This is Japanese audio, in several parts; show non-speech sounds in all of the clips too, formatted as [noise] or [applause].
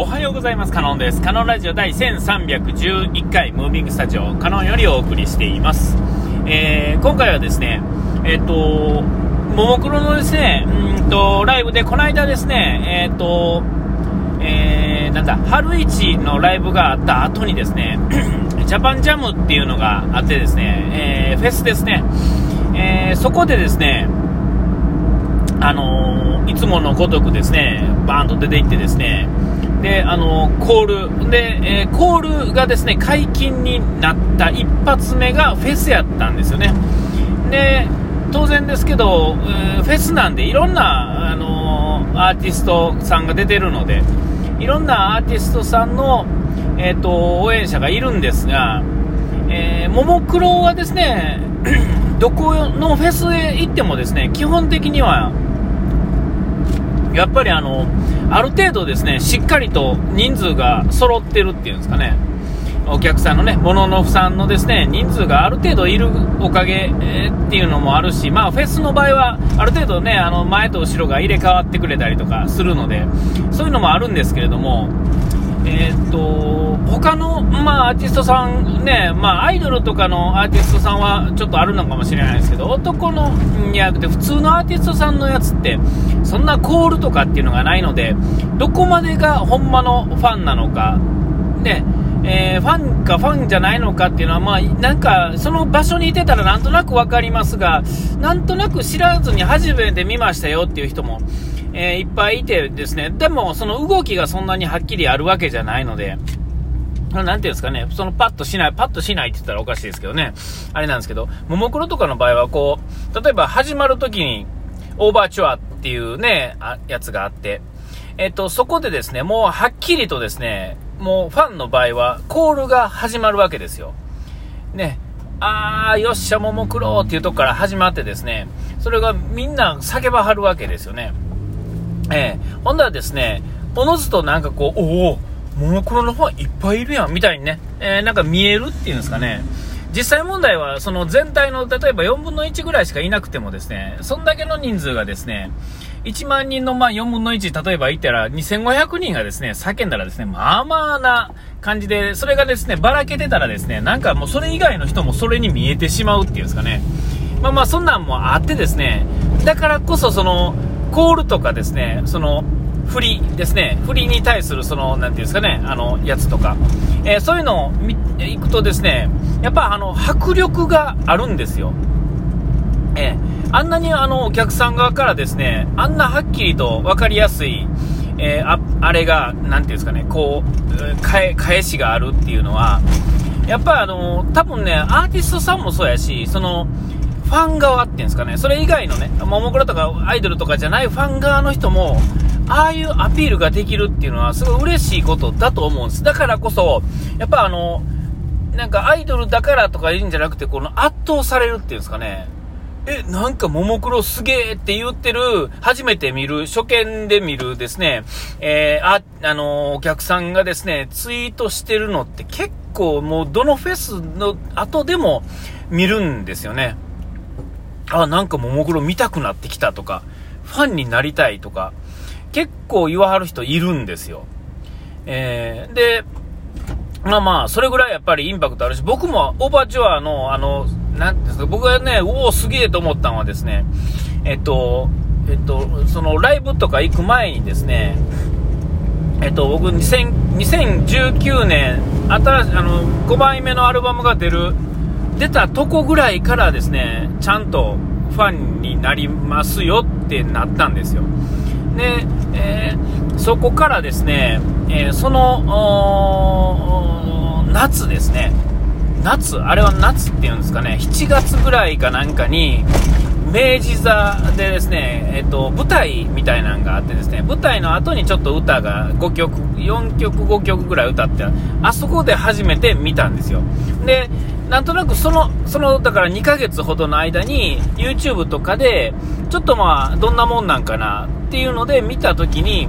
おはようございます。カノンです。カノンラジオ第1311回ムービングスタジオカノンよりお送りしています、えー、今回はですねえっ、ー、とももクロのですねうんとライブでこの間ですねえっ、ー、とえー、なんだ春市のライブがあった後にですね [clears throat] ジャパンジャムっていうのがあってですね、えー、フェスですね、えー、そこでですねあのいつものごとくですねバーンと出ていってですねで、あの、コール。で、えー、コールがですね、解禁になった一発目がフェスやったんですよね。で、当然ですけど、フェスなんでいろんな、あのー、アーティストさんが出てるので、いろんなアーティストさんの、え、ー、と、応援者がいるんですが、え、ももクロはですね、[clears throat] どこのフェスへ行ってもですね、基本的には、やっぱりあの、ある程度ですね、しっかりと人数が揃ってるっていうんですかね、お客さんのね、もののふさんのですね、人数がある程度いるおかげ、えー、っていうのもあるし、まあフェスの場合は、ある程度ね、あの前と後ろが入れ替わってくれたりとかするので、そういうのもあるんですけれども、えー、っと、他の、まあ、アーティストさんね、まあ、アイドルとかのアーティストさんはちょっとあるのかもしれないですけど、男の、いや、普通のアーティストさんのやつって、そんなコールとかっていうのがないので、どこまでがほんまのファンなのか、ね、えー、ファンかファンじゃないのかっていうのは、まあ、なんか、その場所にいてたらなんとなく分かりますが、なんとなく知らずに初めて見ましたよっていう人も、えー、いっぱいいてですね、でもその動きがそんなにはっきりあるわけじゃないので、なんていうんですかね、そのパッとしない、パッとしないって言ったらおかしいですけどね、あれなんですけど、ももクロとかの場合はこう、例えば始まるときに、オーバーチュアっていうね、やつがあって、えっと、そこでですね、もうはっきりとですね、もうファンの場合は、コールが始まるわけですよ。ね、あー、よっしゃ、ももクロっていうとこから始まってですね、それがみんな叫ばはるわけですよね。えー、ほんだらですね、おのずとなんかこう、おお、ももクロのファンいっぱいいるやん、みたいにね、えー、なんか見えるっていうんですかね。実際問題は、その全体の、例えば4分の1ぐらいしかいなくてもですね、そんだけの人数がですね、1万人のまあ4分の1、例えばいたら2500人がですね、叫んだらですね、まあまあな感じで、それがですね、ばらけてたらですね、なんかもうそれ以外の人もそれに見えてしまうっていうんですかね。まあまあそんなんもあってですね、だからこそその、コールとかですね、その、振りですね、振りに対するその、なんていうんですかね、あの、やつとか、えー、そういうのを見いくとですね、やっぱあの、迫力があるんですよ。えー、あんなにあの、お客さん側からですね、あんなはっきりと分かりやすい、えー、ああれが、なんていうんですかね、こう、返返しがあるっていうのは、やっぱあの、多分ね、アーティストさんもそうやし、その、ファン側っていうんですかね、それ以外のね、ももクロとかアイドルとかじゃないファン側の人も、ああいうアピールができるっていうのはすごい嬉しいことだと思うんです。だからこそ、やっぱあの、なんかアイドルだからとか言うんじゃなくて、この圧倒されるっていうんですかね。え、なんかももクロすげえって言ってる、初めて見る、初見で見るですね、えー、あ、あの、お客さんがですね、ツイートしてるのって結構もうどのフェスの後でも見るんですよね。あ、なんかももクロ見たくなってきたとか、ファンになりたいとか、結構言わはる人いるんですよ。えー、で、まあまあ、それぐらいやっぱりインパクトあるし、僕もオーバーチュアの、あの、なんですか、僕がね、おお、すげえと思ったのはですね、えっと、えっと、そのライブとか行く前にですね、えっと、僕2000、2019年、新しい、あの、5枚目のアルバムが出る出たとこぐらいからですね、ちゃんとファンになりますよってなったんですよ。で、えー、そこからですね、えー、その、夏ですね、夏、あれは夏っていうんですかね、7月ぐらいかなんかに、明治座でですね、えっと、舞台みたいなのがあってですね、舞台の後にちょっと歌が5曲、4曲、5曲ぐらい歌って、あそこで初めて見たんですよ。で、なんとなくその、その、だから2ヶ月ほどの間に、YouTube とかで、ちょっとまあ、どんなもんなんかなっていうので見たときに、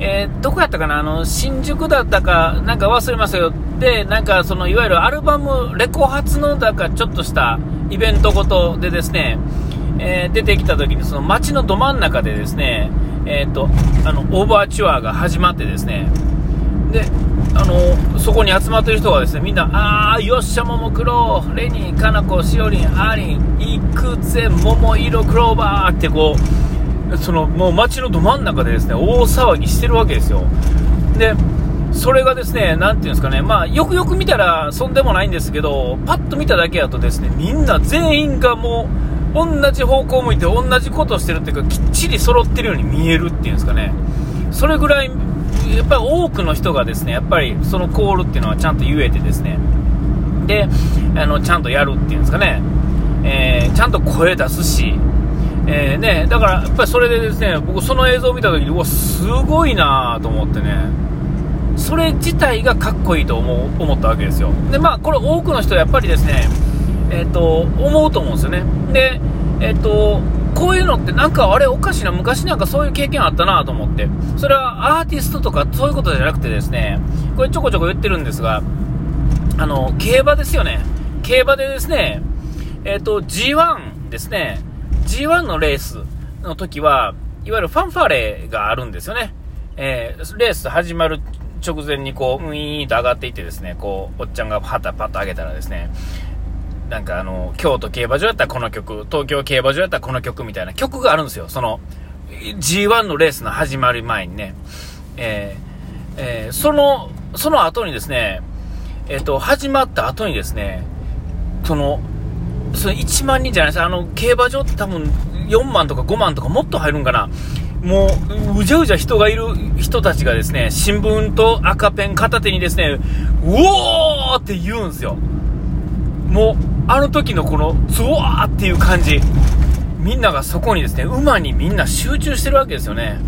えー、どこやったかな、あの、新宿だったか、なんか忘れますよ。で、なんかその、いわゆるアルバム、レコ発の、だかちょっとしたイベントごとでですね、えー、出てきたときに、その街のど真ん中でですね、えっ、ー、と、あの、オーバーチュアが始まってですね、であのそこに集まってる人がですねみんな、ああ、よっしゃ、ももクロ、レニー、かなこ、しおりん、ありん、いくぜ、桃色クローバーってこう、そのもう街のど真ん中でですね大騒ぎしてるわけですよ。でそれがですね、なんていうんですかね、まあ、よくよく見たら、そんでもないんですけど、パッと見ただけだとですね、みんな全員がもう、同じ方向を向いて同じことをしてるっていうか、きっちり揃ってるように見えるっていうんですかね。それぐらい、やっぱり多くの人がですね、やっぱりそのコールっていうのはちゃんと言えてですね、で、あの、ちゃんとやるっていうんですかね、えー、ちゃんと声出すし、えー、ね、だからやっぱりそれでですね、僕その映像を見た時に、うわ、すごいなと思ってね、それ自体がかっこいいと思う思ったわけですよ。で、まあ、これ多くの人はやっぱりですね、えっ、ー、と、思うと思うんですよね。で、えっ、ー、と、こういうのってなんかあれおかしな、昔なんかそういう経験あったなと思って。それはアーティストとかそういうことじゃなくてですね、これちょこちょこ言ってるんですが、あの、競馬ですよね。競馬でですね、えっ、ー、と、G1 ですね、G1 のレースの時は、いわゆるファンファーレがあるんですよね。えー、レース始まる直前にこう、ウィーンと上がっていってですね、こう、おっちゃんが旗パッと上げたらですね、なんかあの、京都競馬場やったらこの曲、東京競馬場やったらこの曲みたいな曲があるんですよ。その、G1 のレースの始まる前にね。えー、えー、その、その後にですね、えっ、ー、と、始まった後にですね、その、その1万人じゃないですあの、競馬場って多分4万とか5万とかもっと入るんかな。もう、うじゃうじゃ人がいる人たちがですね、新聞と赤ペン片手にですね、うおーって言うんですよ。もう、あの時のこの、ゾワーっていう感じ。みんながそこにですね、馬にみんな集中してるわけですよね。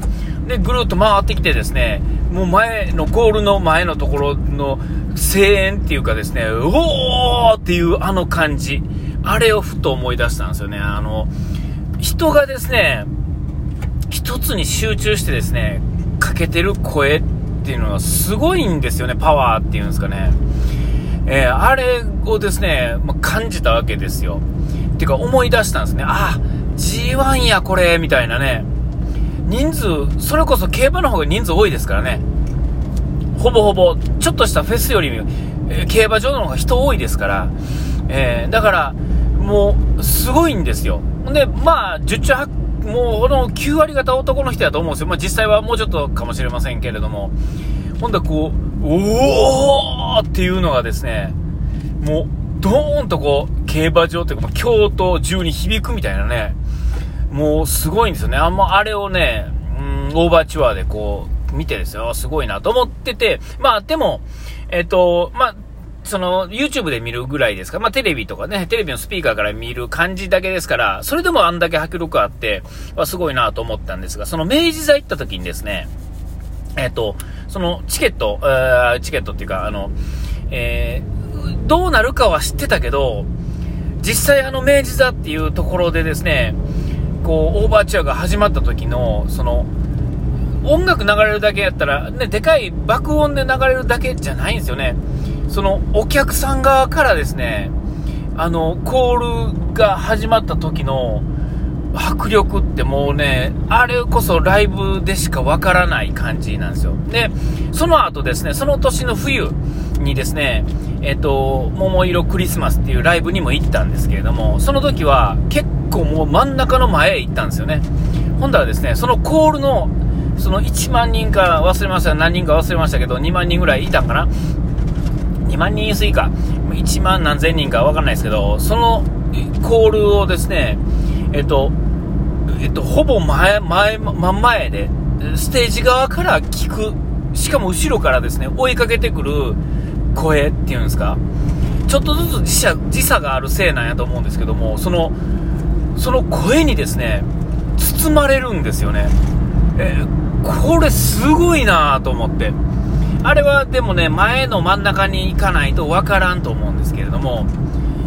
で、ぐるっと回ってきてですね、もう前の、ゴールの前のところの声援っていうかですね、うおーっていうあの感じ。あれをふと思い出したんですよね。あの、人がですね、一つに集中してですね、かけてる声っていうのがすごいんですよね、パワーっていうんですかね。えー、あれをですね、ま感じたわけですよ。てか思い出したんですね。あ、G1 やこれ、みたいなね。人数、それこそ競馬の方が人数多いですからね。ほぼほぼ、ちょっとしたフェスより、えー、競馬場の方が人多いですから。えー、だから、もう、すごいんですよ。で、まあ、十中八もうこの9割方男の人やと思うんですよ。まあ実際はもうちょっとかもしれませんけれども。ほんだこう、おーっていうのがですね、もう、ドーンとこう、競馬場っていうか、京都中に響くみたいなね、もうすごいんですよね。あんまあれをね、うん、オーバーチュアでこう、見てですよ、すごいなと思ってて、まあでも、えっと、まあ、その、YouTube で見るぐらいですかまあ、テレビとかね、テレビのスピーカーから見る感じだけですから、それでもあんだけ迫力あって、はすごいなと思ったんですが、その明治座行った時にですね、えっ、ー、と、そのチケット、え、チケットっていうか、あの、えー、どうなるかは知ってたけど、実際あの明治座っていうところでですね、こう、オーバーチュアが始まった時の、その、音楽流れるだけやったら、ね、でかい爆音で流れるだけじゃないんですよね。そのお客さん側からですね、あの、コールが始まった時の迫力ってもうね、あれこそライブでしかわからない感じなんですよ。で、その後ですね、その年の冬にですね、えっ、と、桃色クリスマスっていうライブにも行ったんですけれども、その時は結構もう真ん中の前へ行ったんですよね。ほんだらですね、そのコールの、その1万人か忘れました何人か忘れましたけど、2万人ぐらいいたんかな2万人過ぎか、1万何千人か分かんないですけど、そのコールをですね、えっと、えっと、ほぼ前、前、真ん前で、ステージ側から聞く、しかも後ろからですね、追いかけてくる声っていうんですか、ちょっとずつ時差時差があるせいなんやと思うんですけども、その、その声にですね、包まれるんですよね。えこれすごいなと思って。あれはでもね、前の真ん中に行かないと分からんと思うんですけれども、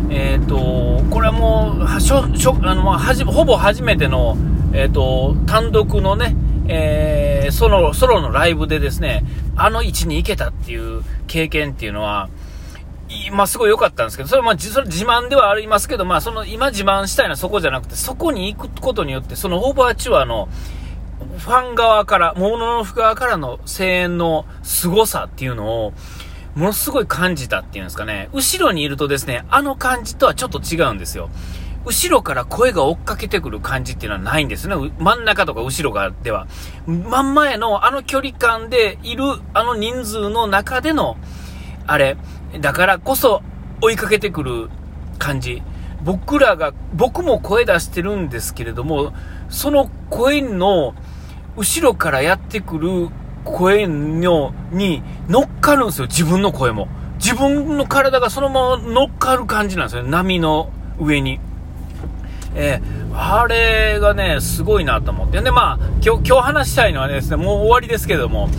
えっ、ー、と、これはもう、しょしょあのまあ、はじほぼ初めての、えっ、ー、と、単独のね、えー、ソロ、ソロのライブでですね、あの位置に行けたっていう経験っていうのは、まあ、すごい良かったんですけど、それはまあ、それ自慢ではありますけど、まあ、その、今自慢したいのはそこじゃなくて、そこに行くことによって、そのオーバーチュアの、ファン側から、モノノフ側からの声援の凄さっていうのを、ものすごい感じたっていうんですかね。後ろにいるとですね、あの感じとはちょっと違うんですよ。後ろから声が追っかけてくる感じっていうのはないんですね。真ん中とか後ろ側では。真ん前のあの距離感でいるあの人数の中での、あれ、だからこそ追いかけてくる感じ。僕らが、僕も声出してるんですけれども、その声の後ろからやってくる声のに乗っかるんですよ、自分の声も。自分の体がそのまま乗っかる感じなんですよ、波の上に。えー、あれがね、すごいなと思って。で、まあ、今日、今日話したいのはですね、もう終わりですけども、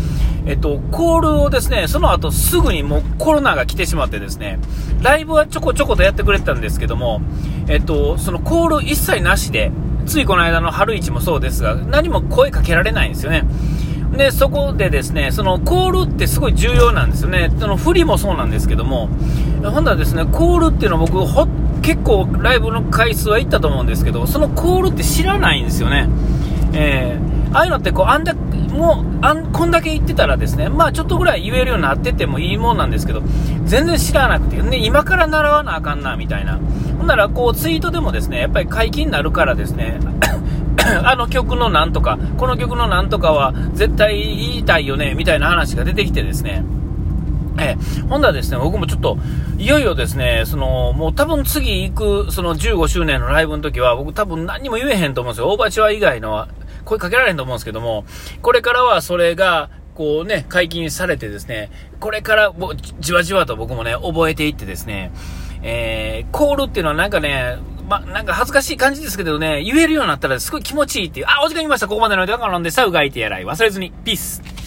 えっと、コールをですね、その後すぐにもうコロナが来てしまってですね、ライブはちょこちょことやってくれてたんですけども、えっと、そのコール一切なしで、ついこの間の春市もそうですが、何も声かけられないんですよね。で、そこでですね、そのコールってすごい重要なんですよね。その振りもそうなんですけども、ほんならですね、コールっていうのは僕、ほ結構ライブの回数は行ったと思うんですけど、そのコールって知らないんですよね。えー、ああいうのってこう、あんだもうあん、こんだけ言ってたらですね、まあちょっとぐらい言えるようになっててもいいもんなんですけど、全然知らなくて、ね、今から習わなあかんな、みたいな。ほんなら、こう、ツイートでもですね、やっぱり解禁になるからですね、[clears throat] あの曲のなんとか、この曲のなんとかは絶対言いたいよね、みたいな話が出てきてですね、えー、ほんだですね、僕もちょっと、いよいよですね、その、もう多分次行く、その15周年のライブの時は、僕多分何も言えへんと思うんですよ。オーバーチュア以外の声かけられへんと思うんですけども、これからはそれが、こうね、解禁されてですね、これからもじわじわと僕もね、覚えていってですね、えー、コールっていうのはなんかね、ま、なんか恥ずかしい感じですけどね、言えるようになったらすごい気持ちいいっていう。あ、お時間いました。ここまでの間から飲んでさ、うがいてやらい。忘れずに。ピース。